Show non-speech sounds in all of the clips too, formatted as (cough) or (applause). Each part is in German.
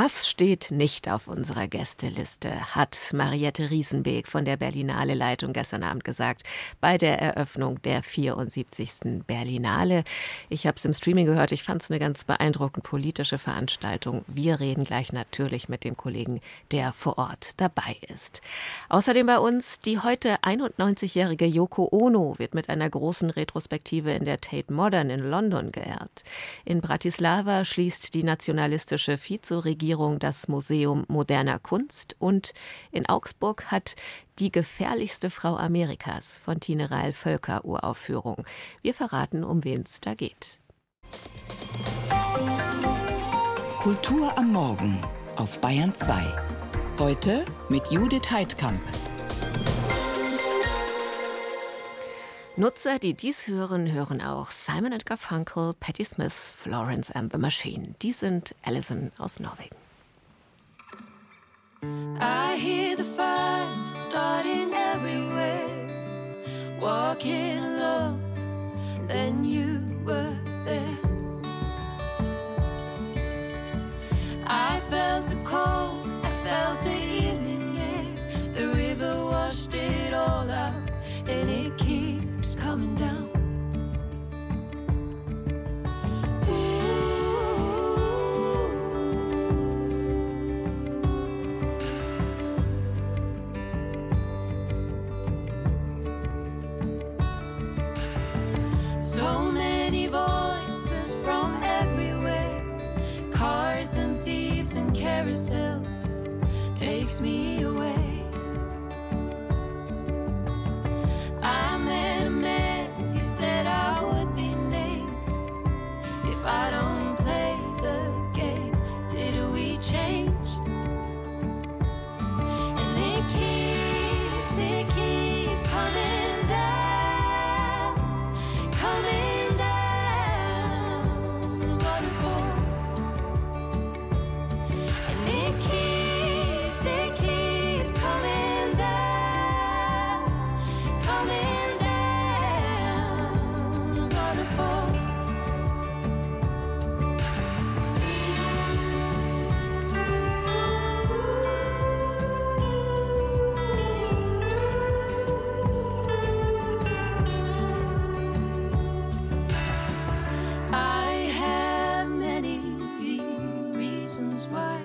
Hass steht nicht auf unserer Gästeliste, hat Mariette Riesenbeek von der Berlinale Leitung gestern Abend gesagt, bei der Eröffnung der 74. Berlinale. Ich habe es im Streaming gehört, ich fand es eine ganz beeindruckend politische Veranstaltung. Wir reden gleich natürlich mit dem Kollegen, der vor Ort dabei ist. Außerdem bei uns die heute 91-jährige Yoko Ono wird mit einer großen Retrospektive in der Tate Modern in London geehrt. In Bratislava schließt die nationalistische Vizeregierung Regierung das Museum moderner Kunst und in Augsburg hat die gefährlichste Frau Amerikas von Tine Reil Völker Uraufführung. Wir verraten, um wen es da geht. Kultur am Morgen auf Bayern 2. Heute mit Judith Heidkamp. Nutzer, die dies hören, hören auch Simon Garfunkel, Patti Smith, Florence and the Machine. Die sind Alison aus Norwegen. I hear the fire starting everywhere, walking alone, then you were there. Keeps coming down. So many voices from everywhere, cars and thieves and carousels, takes me away. Reasons why,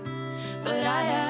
but I have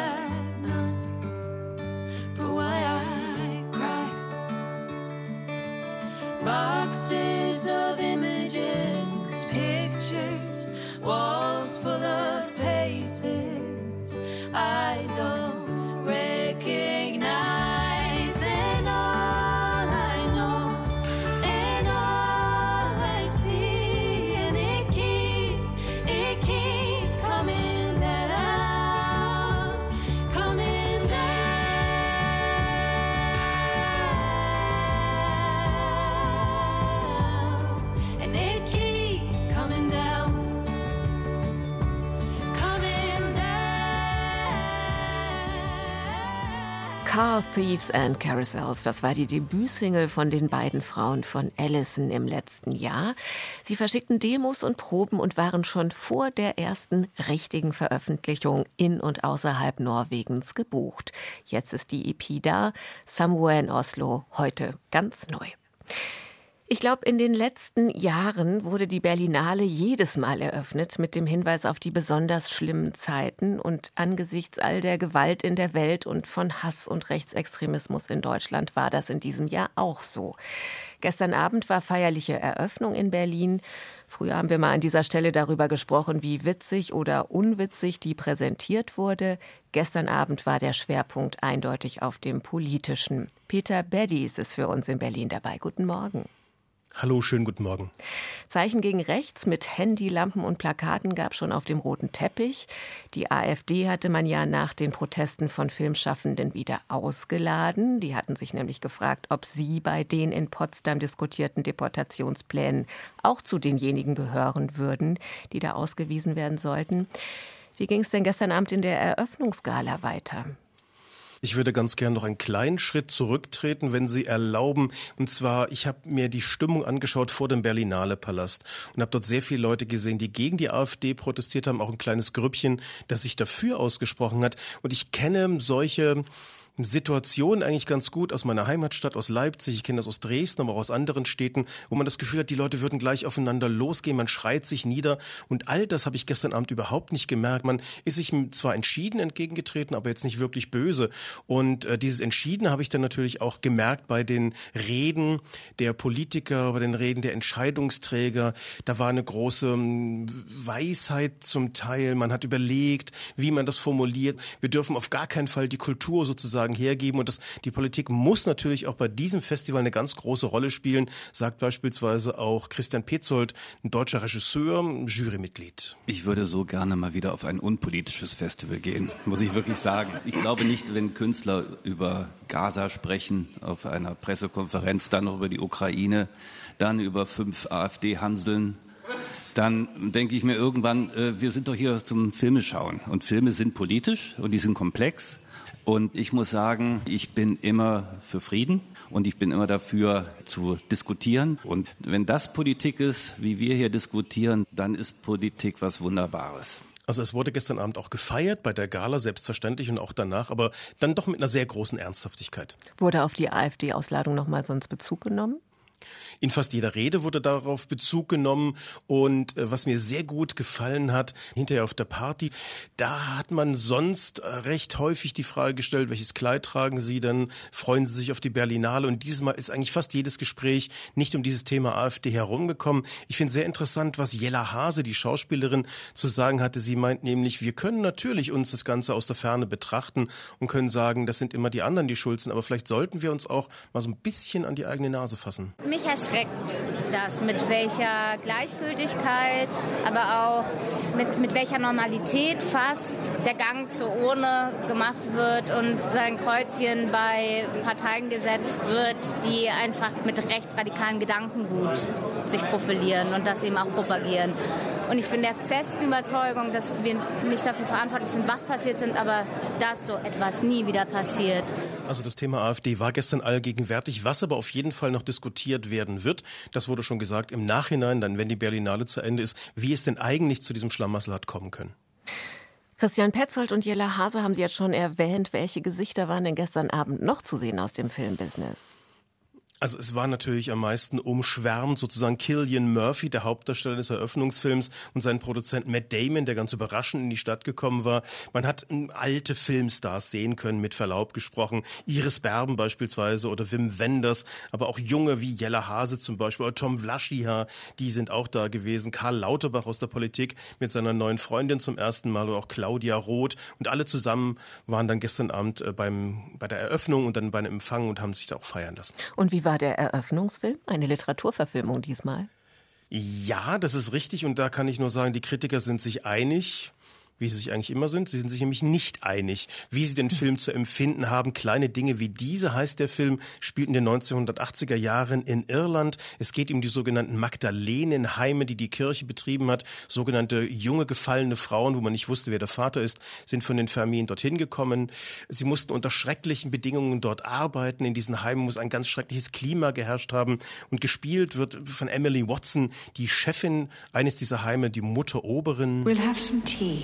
Car Thieves and Carousels, das war die Debütsingle von den beiden Frauen von Allison im letzten Jahr. Sie verschickten Demos und Proben und waren schon vor der ersten richtigen Veröffentlichung in und außerhalb Norwegens gebucht. Jetzt ist die EP da, Somewhere in Oslo, heute ganz neu. Ich glaube, in den letzten Jahren wurde die Berlinale jedes Mal eröffnet mit dem Hinweis auf die besonders schlimmen Zeiten und angesichts all der Gewalt in der Welt und von Hass und Rechtsextremismus in Deutschland war das in diesem Jahr auch so. Gestern Abend war feierliche Eröffnung in Berlin. Früher haben wir mal an dieser Stelle darüber gesprochen, wie witzig oder unwitzig die präsentiert wurde. Gestern Abend war der Schwerpunkt eindeutig auf dem politischen. Peter Beddies ist für uns in Berlin dabei. Guten Morgen. Hallo, schönen guten Morgen. Zeichen gegen rechts mit Handylampen und Plakaten gab schon auf dem roten Teppich. Die AfD hatte man ja nach den Protesten von Filmschaffenden wieder ausgeladen. Die hatten sich nämlich gefragt, ob sie bei den in Potsdam diskutierten Deportationsplänen auch zu denjenigen gehören würden, die da ausgewiesen werden sollten. Wie ging es denn gestern Abend in der Eröffnungsgala weiter? Ich würde ganz gern noch einen kleinen Schritt zurücktreten, wenn Sie erlauben. Und zwar, ich habe mir die Stimmung angeschaut vor dem Berlinale Palast und habe dort sehr viele Leute gesehen, die gegen die AfD protestiert haben, auch ein kleines Grüppchen, das sich dafür ausgesprochen hat. Und ich kenne solche Situation eigentlich ganz gut aus meiner Heimatstadt, aus Leipzig. Ich kenne das aus Dresden, aber auch aus anderen Städten, wo man das Gefühl hat, die Leute würden gleich aufeinander losgehen. Man schreit sich nieder. Und all das habe ich gestern Abend überhaupt nicht gemerkt. Man ist sich zwar entschieden entgegengetreten, aber jetzt nicht wirklich böse. Und äh, dieses Entschieden habe ich dann natürlich auch gemerkt bei den Reden der Politiker, bei den Reden der Entscheidungsträger. Da war eine große Weisheit zum Teil. Man hat überlegt, wie man das formuliert. Wir dürfen auf gar keinen Fall die Kultur sozusagen sozusagen hergeben. Und das, die Politik muss natürlich auch bei diesem Festival eine ganz große Rolle spielen, sagt beispielsweise auch Christian Petzold, ein deutscher Regisseur, Jurymitglied. Ich würde so gerne mal wieder auf ein unpolitisches Festival gehen, muss ich wirklich sagen. Ich glaube nicht, wenn Künstler über Gaza sprechen, auf einer Pressekonferenz, dann noch über die Ukraine, dann über fünf AfD-Hanseln, dann denke ich mir irgendwann, äh, wir sind doch hier zum Filme schauen. Und Filme sind politisch und die sind komplex. Und ich muss sagen, ich bin immer für Frieden und ich bin immer dafür zu diskutieren. Und wenn das Politik ist, wie wir hier diskutieren, dann ist Politik was Wunderbares. Also es wurde gestern Abend auch gefeiert bei der Gala, selbstverständlich und auch danach, aber dann doch mit einer sehr großen Ernsthaftigkeit. Wurde auf die AfD-Ausladung nochmal sonst Bezug genommen? In fast jeder Rede wurde darauf Bezug genommen und äh, was mir sehr gut gefallen hat, hinterher auf der Party, da hat man sonst äh, recht häufig die Frage gestellt, welches Kleid tragen Sie denn? Freuen Sie sich auf die Berlinale? Und dieses Mal ist eigentlich fast jedes Gespräch nicht um dieses Thema AfD herumgekommen. Ich finde sehr interessant, was Jella Hase, die Schauspielerin, zu sagen hatte. Sie meint nämlich, wir können natürlich uns das Ganze aus der Ferne betrachten und können sagen, das sind immer die anderen, die schuld sind, aber vielleicht sollten wir uns auch mal so ein bisschen an die eigene Nase fassen mich erschreckt das, mit welcher Gleichgültigkeit, aber auch mit, mit welcher Normalität fast der Gang zur Urne gemacht wird und sein Kreuzchen bei Parteien gesetzt wird, die einfach mit rechtsradikalen Gedankengut sich profilieren und das eben auch propagieren. Und ich bin der festen Überzeugung, dass wir nicht dafür verantwortlich sind, was passiert sind, aber dass so etwas nie wieder passiert. Also das Thema AfD war gestern allgegenwärtig, was aber auf jeden Fall noch diskutiert werden wird. Das wurde schon gesagt im Nachhinein, dann wenn die Berlinale zu Ende ist, wie es denn eigentlich zu diesem Schlamassel hat kommen können. Christian Petzold und Jella Hase haben Sie jetzt schon erwähnt. Welche Gesichter waren denn gestern Abend noch zu sehen aus dem Filmbusiness? Also es war natürlich am meisten umschwärmt sozusagen Killian Murphy, der Hauptdarsteller des Eröffnungsfilms und sein Produzent Matt Damon, der ganz überraschend in die Stadt gekommen war. Man hat ähm, alte Filmstars sehen können, mit Verlaub gesprochen. Iris Berben beispielsweise oder Wim Wenders, aber auch junge wie Jella Hase zum Beispiel oder Tom Vlaschiha, die sind auch da gewesen. Karl Lauterbach aus der Politik mit seiner neuen Freundin zum ersten Mal oder auch Claudia Roth und alle zusammen waren dann gestern Abend äh, beim, bei der Eröffnung und dann beim Empfang und haben sich da auch feiern lassen. Und wie war war der Eröffnungsfilm? Eine Literaturverfilmung diesmal? Ja, das ist richtig. Und da kann ich nur sagen, die Kritiker sind sich einig wie sie sich eigentlich immer sind. Sie sind sich nämlich nicht einig, wie sie den Film zu empfinden haben. Kleine Dinge wie diese heißt der Film, spielt in den 1980er Jahren in Irland. Es geht um die sogenannten Magdalenenheime, die die Kirche betrieben hat. Sogenannte junge gefallene Frauen, wo man nicht wusste, wer der Vater ist, sind von den Familien dorthin gekommen. Sie mussten unter schrecklichen Bedingungen dort arbeiten. In diesen Heimen muss ein ganz schreckliches Klima geherrscht haben. Und gespielt wird von Emily Watson, die Chefin eines dieser Heime, die Mutter Oberin. We'll have some tea.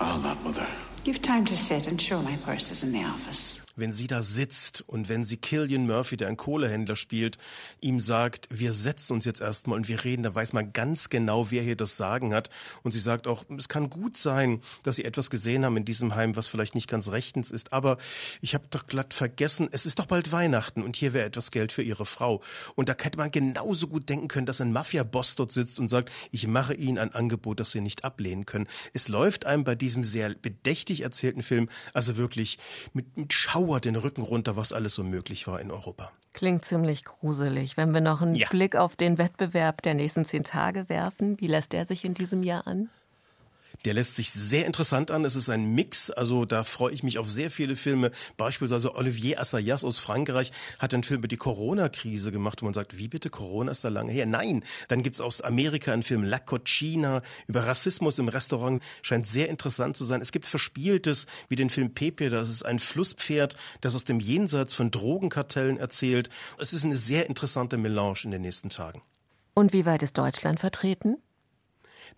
I'll not, Mother. You've time to sit and show my purse is in the office wenn sie da sitzt und wenn sie Killian Murphy, der ein Kohlehändler spielt, ihm sagt, wir setzen uns jetzt erstmal und wir reden, da weiß man ganz genau, wer hier das Sagen hat. Und sie sagt auch, es kann gut sein, dass sie etwas gesehen haben in diesem Heim, was vielleicht nicht ganz rechtens ist, aber ich habe doch glatt vergessen, es ist doch bald Weihnachten und hier wäre etwas Geld für ihre Frau. Und da hätte man genauso gut denken können, dass ein Mafia-Boss dort sitzt und sagt, ich mache Ihnen ein Angebot, das Sie nicht ablehnen können. Es läuft einem bei diesem sehr bedächtig erzählten Film also wirklich mit, mit Schau Schauer den Rücken runter, was alles so möglich war in Europa. Klingt ziemlich gruselig. Wenn wir noch einen ja. Blick auf den Wettbewerb der nächsten zehn Tage werfen, wie lässt der sich in diesem Jahr an? Der lässt sich sehr interessant an. Es ist ein Mix, also da freue ich mich auf sehr viele Filme. Beispielsweise Olivier Assayas aus Frankreich hat einen Film über die Corona-Krise gemacht, wo man sagt, wie bitte, Corona ist da lange her? Nein, dann gibt's aus Amerika einen Film La Cochina über Rassismus im Restaurant, scheint sehr interessant zu sein. Es gibt Verspieltes, wie den Film Pepe, das ist ein Flusspferd, das aus dem Jenseits von Drogenkartellen erzählt. Es ist eine sehr interessante Melange in den nächsten Tagen. Und wie weit ist Deutschland vertreten?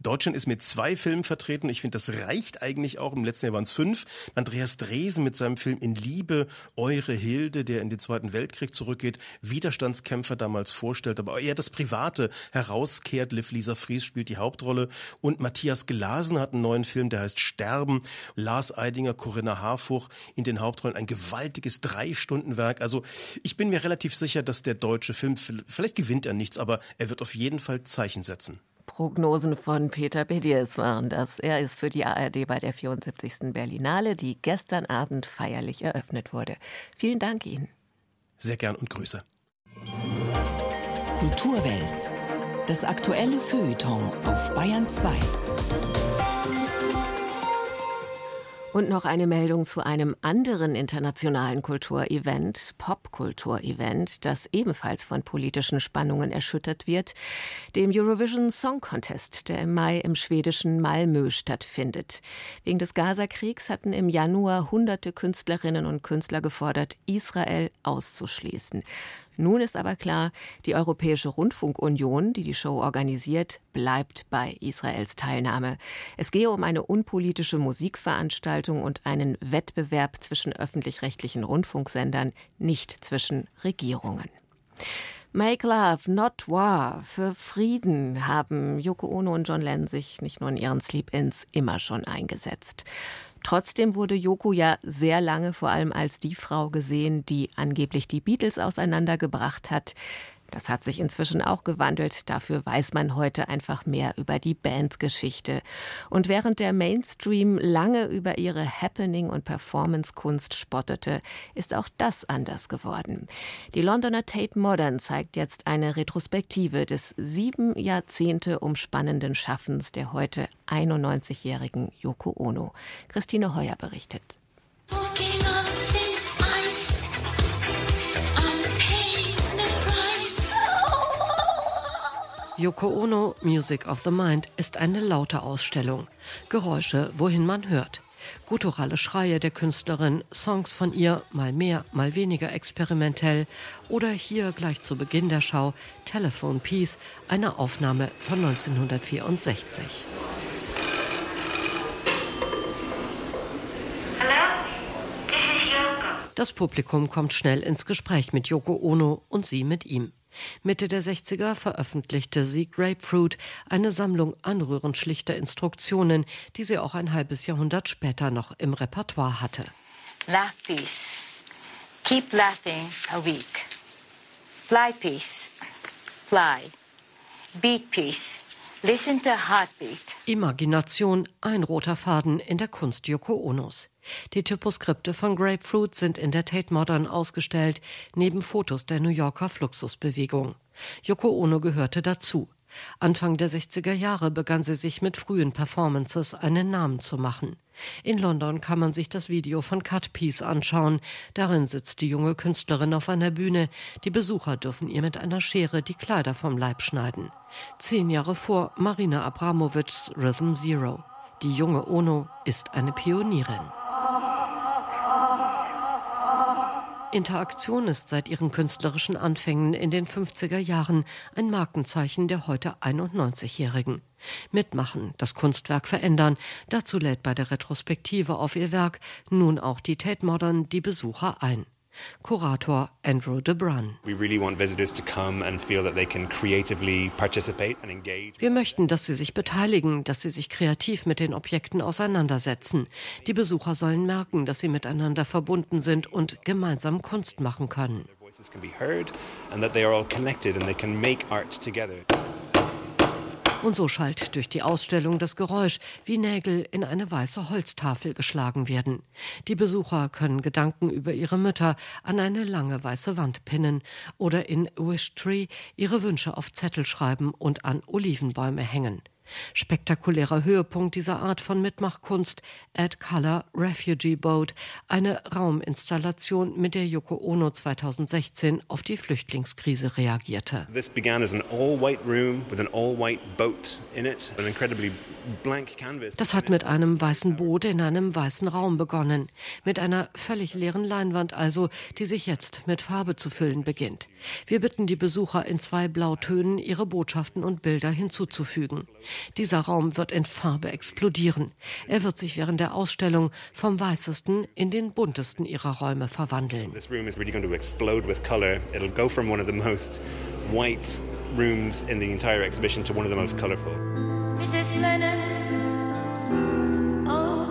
Deutschland ist mit zwei Filmen vertreten. Ich finde, das reicht eigentlich auch. Im letzten Jahr waren es fünf. Andreas Dresen mit seinem Film In Liebe, Eure Hilde, der in den Zweiten Weltkrieg zurückgeht, Widerstandskämpfer damals vorstellt, aber eher das Private herauskehrt. Liv Lisa Fries spielt die Hauptrolle. Und Matthias Glasen hat einen neuen Film, der heißt Sterben. Lars Eidinger, Corinna Harfuch in den Hauptrollen. Ein gewaltiges Drei-Stunden-Werk. Also ich bin mir relativ sicher, dass der deutsche Film, vielleicht gewinnt er nichts, aber er wird auf jeden Fall Zeichen setzen. Prognosen von Peter Bediers waren das. Er ist für die ARD bei der 74. Berlinale, die gestern Abend feierlich eröffnet wurde. Vielen Dank Ihnen. Sehr gern und Grüße. Kulturwelt. Das aktuelle Feuilleton auf Bayern 2. Und noch eine Meldung zu einem anderen internationalen Kulturevent, Popkulturevent, das ebenfalls von politischen Spannungen erschüttert wird, dem Eurovision Song Contest, der im Mai im schwedischen Malmö stattfindet. Wegen des Gazakriegs hatten im Januar hunderte Künstlerinnen und Künstler gefordert, Israel auszuschließen. Nun ist aber klar, die Europäische Rundfunkunion, die die Show organisiert, bleibt bei Israels Teilnahme. Es gehe um eine unpolitische Musikveranstaltung und einen Wettbewerb zwischen öffentlich-rechtlichen Rundfunksendern, nicht zwischen Regierungen. Make Love, Not War, für Frieden haben Yoko Ono und John Lennon sich nicht nur in ihren Sleep-Ins immer schon eingesetzt. Trotzdem wurde Yoko ja sehr lange vor allem als die Frau gesehen, die angeblich die Beatles auseinandergebracht hat. Das hat sich inzwischen auch gewandelt. Dafür weiß man heute einfach mehr über die Bandgeschichte. Und während der Mainstream lange über ihre Happening- und Performance-Kunst spottete, ist auch das anders geworden. Die Londoner Tate Modern zeigt jetzt eine Retrospektive des sieben Jahrzehnte umspannenden Schaffens der heute 91-jährigen Yoko Ono. Christine Heuer berichtet. Yoko Ono Music of the Mind ist eine laute Ausstellung. Geräusche, wohin man hört. Gutturale Schreie der Künstlerin, Songs von ihr, mal mehr, mal weniger experimentell oder hier gleich zu Beginn der Schau Telephone Piece, eine Aufnahme von 1964. Das Publikum kommt schnell ins Gespräch mit Yoko Ono und sie mit ihm. Mitte der 60er veröffentlichte sie Grapefruit, eine Sammlung anrührend schlichter Instruktionen, die sie auch ein halbes Jahrhundert später noch im Repertoire hatte. Laugh peace. Keep laughing a week. Fly peace. Fly. Beat peace. Listen to heartbeat. Imagination, ein roter Faden in der Kunst Yoko Onos. Die Typoskripte von Grapefruit sind in der Tate Modern ausgestellt, neben Fotos der New Yorker Fluxusbewegung. Yoko Ono gehörte dazu. Anfang der 60er Jahre begann sie sich mit frühen Performances einen Namen zu machen. In London kann man sich das Video von Cut Piece anschauen. Darin sitzt die junge Künstlerin auf einer Bühne. Die Besucher dürfen ihr mit einer Schere die Kleider vom Leib schneiden. Zehn Jahre vor Marina Abramovichs Rhythm Zero. Die junge Ono ist eine Pionierin. Interaktion ist seit ihren künstlerischen Anfängen in den 50er Jahren ein Markenzeichen der heute 91-Jährigen. Mitmachen, das Kunstwerk verändern, dazu lädt bei der Retrospektive auf ihr Werk nun auch die Tate Modern die Besucher ein. Kurator Andrew DeBrun. Wir möchten, dass sie sich beteiligen, dass sie sich kreativ mit den Objekten auseinandersetzen. Die Besucher sollen merken, dass sie miteinander verbunden sind und gemeinsam Kunst machen können. Und so schallt durch die Ausstellung das Geräusch, wie Nägel in eine weiße Holztafel geschlagen werden. Die Besucher können Gedanken über ihre Mütter an eine lange weiße Wand pinnen oder in Wish Tree ihre Wünsche auf Zettel schreiben und an Olivenbäume hängen. Spektakulärer Höhepunkt dieser Art von Mitmachkunst, Add Color Refugee Boat, eine Rauminstallation, mit der Yoko Ono 2016 auf die Flüchtlingskrise reagierte. This began as an all-white room with an all-white boat in it, an incredibly das hat mit einem weißen Boot in einem weißen Raum begonnen, mit einer völlig leeren Leinwand also, die sich jetzt mit Farbe zu füllen beginnt. Wir bitten die Besucher in zwei Blautönen ihre Botschaften und Bilder hinzuzufügen. Dieser Raum wird in Farbe explodieren. Er wird sich während der Ausstellung vom weißesten in den buntesten ihrer Räume verwandeln. Rooms in the entire exhibition to one of the most colorful. Oh.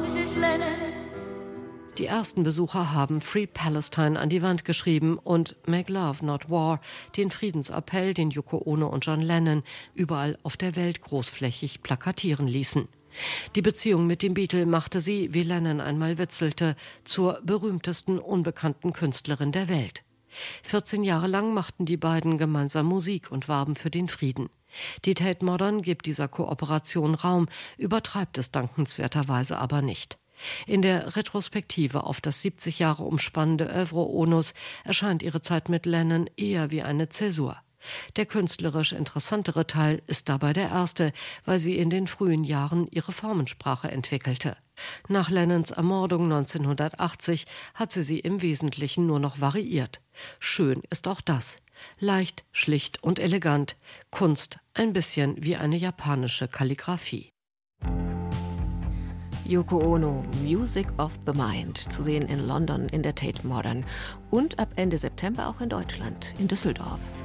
Die ersten Besucher haben Free Palestine an die Wand geschrieben und Make Love Not War, den Friedensappell, den Yoko Ono und John Lennon überall auf der Welt großflächig plakatieren ließen. Die Beziehung mit dem Beatle machte sie, wie Lennon einmal witzelte, zur berühmtesten unbekannten Künstlerin der Welt. 14 Jahre lang machten die beiden gemeinsam Musik und warben für den Frieden. Die Tate Modern gibt dieser Kooperation Raum, übertreibt es dankenswerterweise aber nicht. In der Retrospektive auf das 70 Jahre umspannende Övre Onus erscheint ihre Zeit mit Lennon eher wie eine Zäsur. Der künstlerisch interessantere Teil ist dabei der erste, weil sie in den frühen Jahren ihre Formensprache entwickelte. Nach Lennons Ermordung 1980 hat sie sie im Wesentlichen nur noch variiert. Schön ist auch das. Leicht, schlicht und elegant. Kunst ein bisschen wie eine japanische Kalligraphie. Yoko Ono, Music of the Mind, zu sehen in London in der Tate Modern und ab Ende September auch in Deutschland, in Düsseldorf.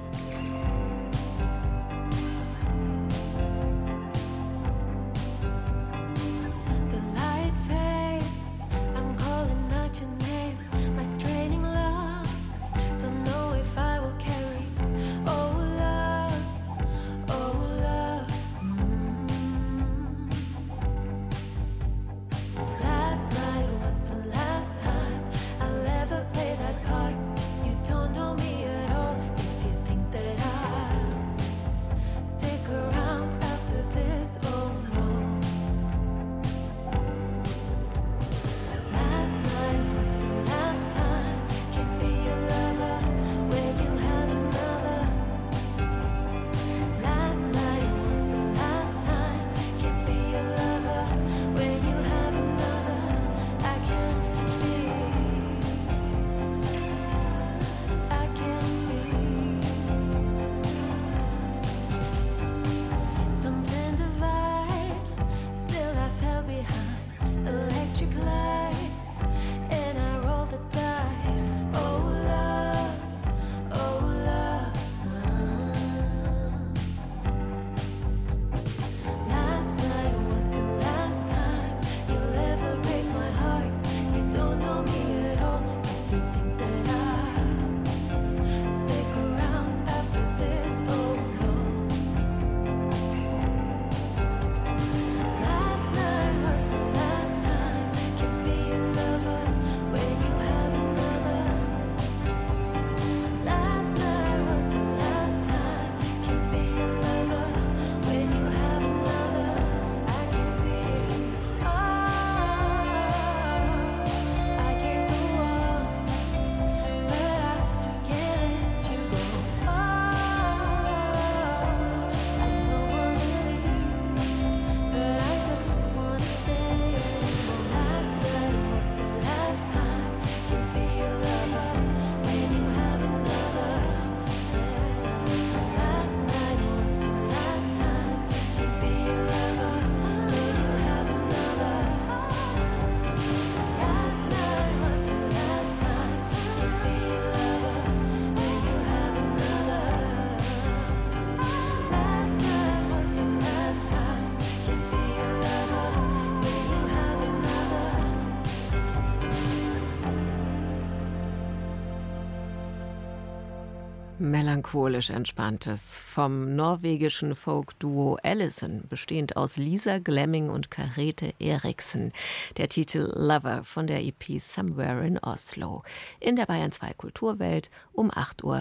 Melancholisch entspanntes vom norwegischen Folk-Duo Allison, bestehend aus Lisa Glemming und Karete Eriksen. Der Titel Lover von der EP Somewhere in Oslo. In der Bayern 2 Kulturwelt um 8.49 Uhr.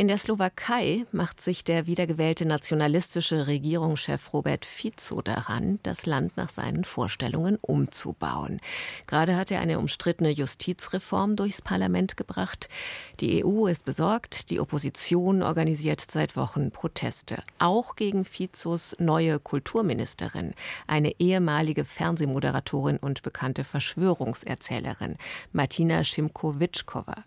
In der Slowakei macht sich der wiedergewählte nationalistische Regierungschef Robert Fico daran, das Land nach seinen Vorstellungen umzubauen. Gerade hat er eine umstrittene Justizreform durchs Parlament gebracht. Die EU ist besorgt, die Opposition organisiert seit Wochen Proteste, auch gegen Fizos neue Kulturministerin, eine ehemalige Fernsehmoderatorin und bekannte Verschwörungserzählerin, Martina Schimko-Witschkova.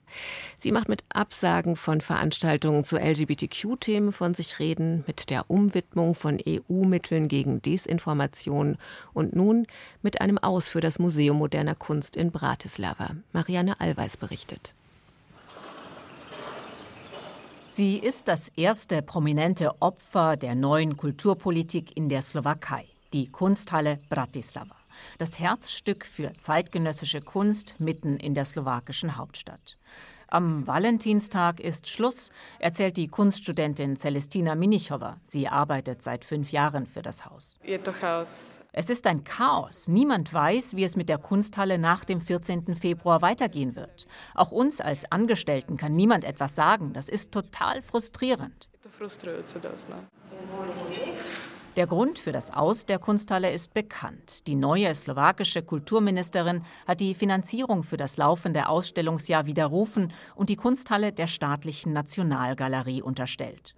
Sie macht mit Absagen von Veranstaltungen Veranstaltungen zu LGBTQ-Themen von sich reden, mit der Umwidmung von EU-Mitteln gegen Desinformation und nun mit einem Aus für das Museum moderner Kunst in Bratislava. Marianne Allweis berichtet. Sie ist das erste prominente Opfer der neuen Kulturpolitik in der Slowakei, die Kunsthalle Bratislava. Das Herzstück für zeitgenössische Kunst mitten in der slowakischen Hauptstadt. Am Valentinstag ist Schluss, erzählt die Kunststudentin Celestina Minichowa. Sie arbeitet seit fünf Jahren für das Haus. Es ist ein Chaos. Niemand weiß, wie es mit der Kunsthalle nach dem 14. Februar weitergehen wird. Auch uns als Angestellten kann niemand etwas sagen. Das ist total frustrierend. Der Grund für das Aus der Kunsthalle ist bekannt. Die neue slowakische Kulturministerin hat die Finanzierung für das laufende Ausstellungsjahr widerrufen und die Kunsthalle der staatlichen Nationalgalerie unterstellt.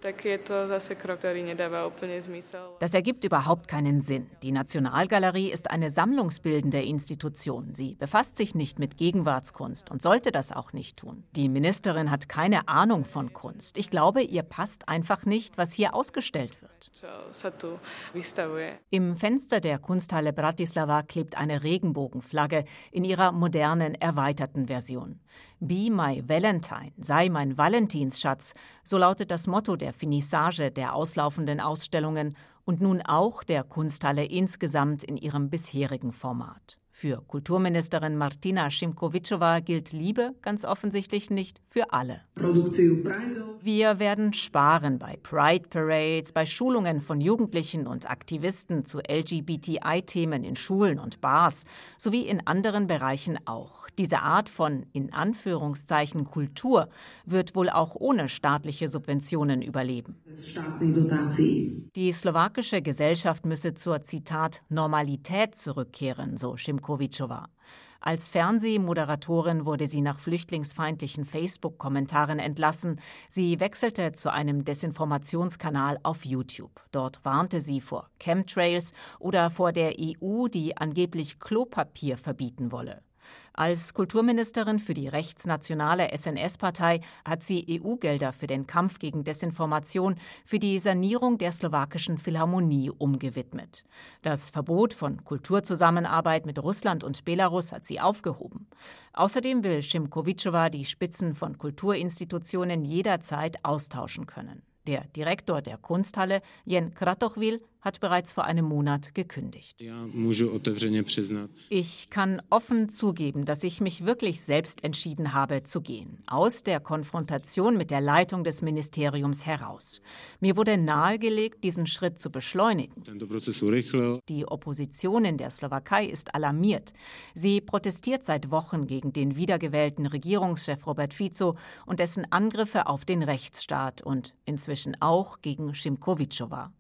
Das ergibt überhaupt keinen Sinn. Die Nationalgalerie ist eine sammlungsbildende Institution. Sie befasst sich nicht mit Gegenwartskunst und sollte das auch nicht tun. Die Ministerin hat keine Ahnung von Kunst. Ich glaube, ihr passt einfach nicht, was hier ausgestellt wird. Im Fenster der Kunsthalle Bratislava klebt eine Regenbogenflagge in ihrer modernen, erweiterten Version. Be my Valentine, sei mein Valentinsschatz, so lautet das Motto der Finissage der auslaufenden Ausstellungen und nun auch der Kunsthalle insgesamt in ihrem bisherigen Format. Für Kulturministerin Martina Šimkovičová gilt Liebe ganz offensichtlich nicht für alle. Wir werden sparen bei Pride Parades, bei Schulungen von Jugendlichen und Aktivisten zu LGBTI-Themen in Schulen und Bars sowie in anderen Bereichen auch. Diese Art von in Anführungszeichen Kultur wird wohl auch ohne staatliche Subventionen überleben. Die slowakische Gesellschaft müsse zur Zitat Normalität zurückkehren, so Šimkovičová. Als Fernsehmoderatorin wurde sie nach flüchtlingsfeindlichen Facebook-Kommentaren entlassen. Sie wechselte zu einem Desinformationskanal auf YouTube. Dort warnte sie vor Chemtrails oder vor der EU, die angeblich Klopapier verbieten wolle. Als Kulturministerin für die rechtsnationale SNS-Partei hat sie EU-Gelder für den Kampf gegen Desinformation für die Sanierung der slowakischen Philharmonie umgewidmet. Das Verbot von Kulturzusammenarbeit mit Russland und Belarus hat sie aufgehoben. Außerdem will Schimkowiczova die Spitzen von Kulturinstitutionen jederzeit austauschen können. Der Direktor der Kunsthalle, Jen Kratochwil, hat bereits vor einem Monat gekündigt. Ich kann offen zugeben, dass ich mich wirklich selbst entschieden habe zu gehen, aus der Konfrontation mit der Leitung des Ministeriums heraus. Mir wurde nahegelegt, diesen Schritt zu beschleunigen. Die Opposition in der Slowakei ist alarmiert. Sie protestiert seit Wochen gegen den wiedergewählten Regierungschef Robert Fico und dessen Angriffe auf den Rechtsstaat und inzwischen auch gegen Šimkovičova.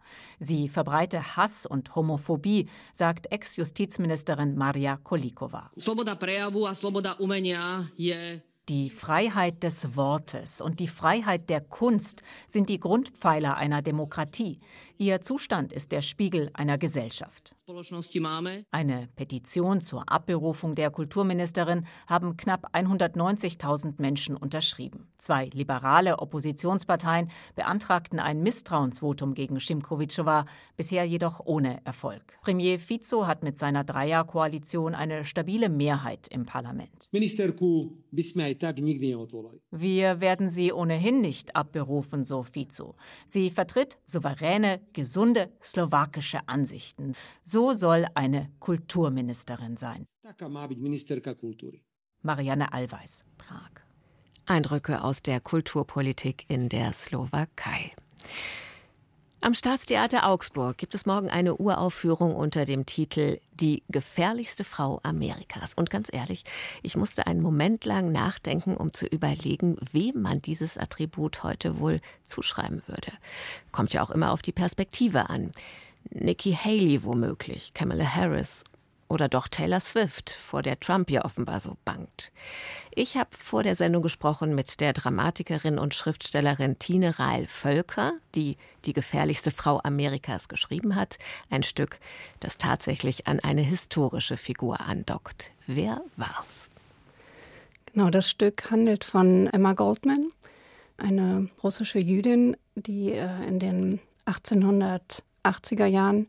Sie verbreite Hass und Homophobie, sagt Ex-Justizministerin Maria Kolikova. Die Freiheit des Wortes und die Freiheit der Kunst sind die Grundpfeiler einer Demokratie. Ihr Zustand ist der Spiegel einer Gesellschaft. Eine Petition zur Abberufung der Kulturministerin haben knapp 190.000 Menschen unterschrieben. Zwei liberale Oppositionsparteien beantragten ein Misstrauensvotum gegen Schimkowiczova, bisher jedoch ohne Erfolg. Premier Fico hat mit seiner Dreierkoalition eine stabile Mehrheit im Parlament. Wir werden sie ohnehin nicht abberufen, so Fico. Sie vertritt souveräne, gesunde slowakische Ansichten. So soll eine Kulturministerin sein. Marianne Allweis, Prag. Eindrücke aus der Kulturpolitik in der Slowakei. Am Staatstheater Augsburg gibt es morgen eine Uraufführung unter dem Titel Die gefährlichste Frau Amerikas. Und ganz ehrlich, ich musste einen Moment lang nachdenken, um zu überlegen, wem man dieses Attribut heute wohl zuschreiben würde. Kommt ja auch immer auf die Perspektive an. Nikki Haley womöglich, Kamala Harris oder doch Taylor Swift, vor der Trump ja offenbar so bangt. Ich habe vor der Sendung gesprochen mit der Dramatikerin und Schriftstellerin Tine Rahl-Völker, die die gefährlichste Frau Amerikas geschrieben hat. Ein Stück, das tatsächlich an eine historische Figur andockt. Wer war's? Genau, das Stück handelt von Emma Goldman, eine russische Jüdin, die äh, in den 1880er Jahren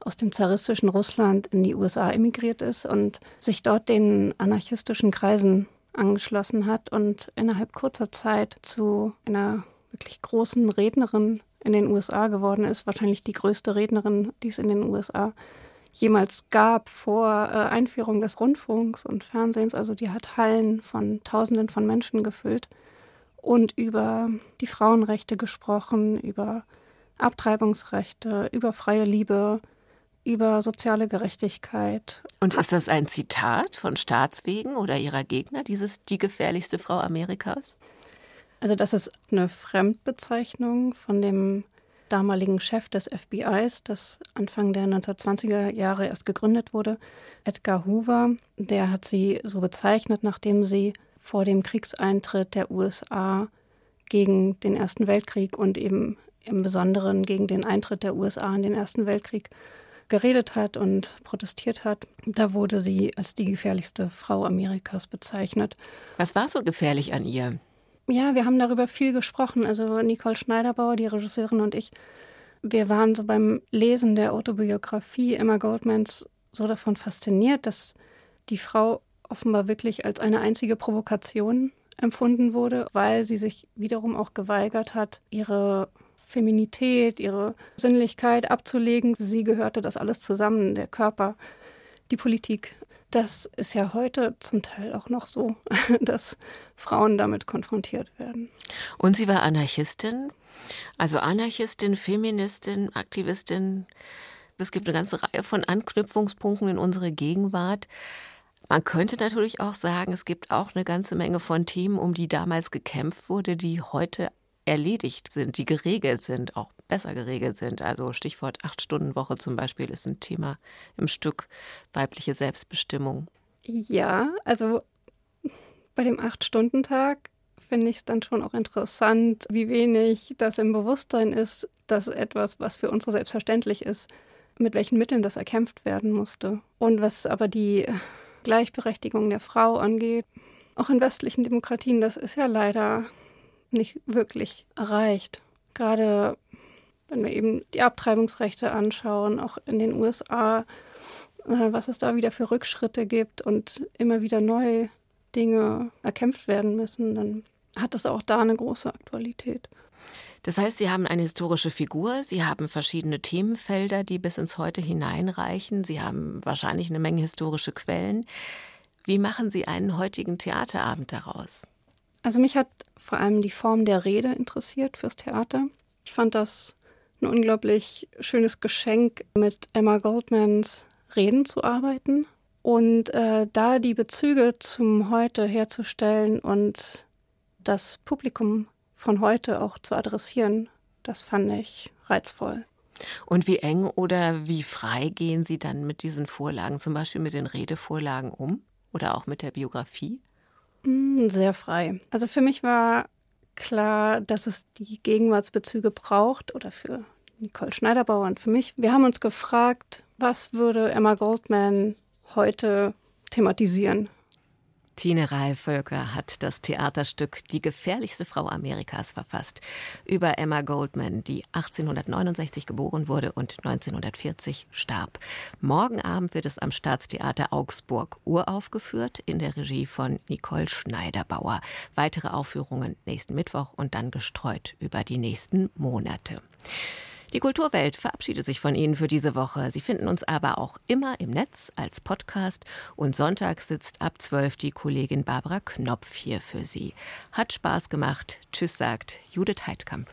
aus dem zaristischen Russland in die USA emigriert ist und sich dort den anarchistischen Kreisen angeschlossen hat und innerhalb kurzer Zeit zu einer wirklich großen Rednerin in den USA geworden ist, wahrscheinlich die größte Rednerin, die es in den USA jemals gab vor äh, Einführung des Rundfunks und Fernsehens. Also die hat Hallen von Tausenden von Menschen gefüllt und über die Frauenrechte gesprochen, über Abtreibungsrechte, über freie Liebe, über soziale Gerechtigkeit. Und ist das ein Zitat von Staatswegen oder ihrer Gegner, dieses die gefährlichste Frau Amerikas? Also das ist eine Fremdbezeichnung von dem damaligen Chef des FBIs, das Anfang der 1920er Jahre erst gegründet wurde, Edgar Hoover. Der hat sie so bezeichnet, nachdem sie vor dem Kriegseintritt der USA gegen den Ersten Weltkrieg und eben im Besonderen gegen den Eintritt der USA in den Ersten Weltkrieg geredet hat und protestiert hat. Da wurde sie als die gefährlichste Frau Amerikas bezeichnet. Was war so gefährlich an ihr? Ja, wir haben darüber viel gesprochen. Also Nicole Schneiderbauer, die Regisseurin und ich, wir waren so beim Lesen der Autobiografie Emma Goldmans so davon fasziniert, dass die Frau offenbar wirklich als eine einzige Provokation empfunden wurde, weil sie sich wiederum auch geweigert hat, ihre Feminität, ihre Sinnlichkeit abzulegen. Für sie gehörte das alles zusammen, der Körper, die Politik. Das ist ja heute zum Teil auch noch so, (laughs) dass Frauen damit konfrontiert werden. Und sie war Anarchistin, also Anarchistin, Feministin, Aktivistin. Es gibt eine ganze Reihe von Anknüpfungspunkten in unsere Gegenwart. Man könnte natürlich auch sagen, es gibt auch eine ganze Menge von Themen, um die damals gekämpft wurde, die heute erledigt sind, die geregelt sind, auch besser geregelt sind. Also Stichwort Acht-Stunden-Woche zum Beispiel ist ein Thema im Stück weibliche Selbstbestimmung. Ja, also bei dem Acht-Stunden-Tag finde ich es dann schon auch interessant, wie wenig das im Bewusstsein ist, dass etwas, was für uns so selbstverständlich ist, mit welchen Mitteln das erkämpft werden musste. Und was aber die Gleichberechtigung der Frau angeht, auch in westlichen Demokratien, das ist ja leider nicht wirklich erreicht. Gerade wenn wir eben die Abtreibungsrechte anschauen, auch in den USA, äh, was es da wieder für Rückschritte gibt und immer wieder neue Dinge erkämpft werden müssen, dann hat es auch da eine große Aktualität. Das heißt, Sie haben eine historische Figur, Sie haben verschiedene Themenfelder, die bis ins Heute hineinreichen, Sie haben wahrscheinlich eine Menge historische Quellen. Wie machen Sie einen heutigen Theaterabend daraus? Also mich hat vor allem die Form der Rede interessiert fürs Theater. Ich fand das ein unglaublich schönes Geschenk, mit Emma Goldmans Reden zu arbeiten und äh, da die Bezüge zum Heute herzustellen und das Publikum von heute auch zu adressieren, das fand ich reizvoll. Und wie eng oder wie frei gehen Sie dann mit diesen Vorlagen, zum Beispiel mit den Redevorlagen um oder auch mit der Biografie? Mm, sehr frei. Also für mich war klar, dass es die Gegenwartsbezüge braucht oder für Nicole Schneiderbauer und für mich. Wir haben uns gefragt, was würde Emma Goldman heute thematisieren? Tine Rahl-Völker hat das Theaterstück Die gefährlichste Frau Amerikas verfasst über Emma Goldman, die 1869 geboren wurde und 1940 starb. Morgen Abend wird es am Staatstheater Augsburg uraufgeführt in der Regie von Nicole Schneiderbauer. Weitere Aufführungen nächsten Mittwoch und dann gestreut über die nächsten Monate. Die Kulturwelt verabschiedet sich von Ihnen für diese Woche. Sie finden uns aber auch immer im Netz als Podcast und Sonntag sitzt ab 12 die Kollegin Barbara Knopf hier für Sie. Hat Spaß gemacht. Tschüss sagt Judith Heidkamp.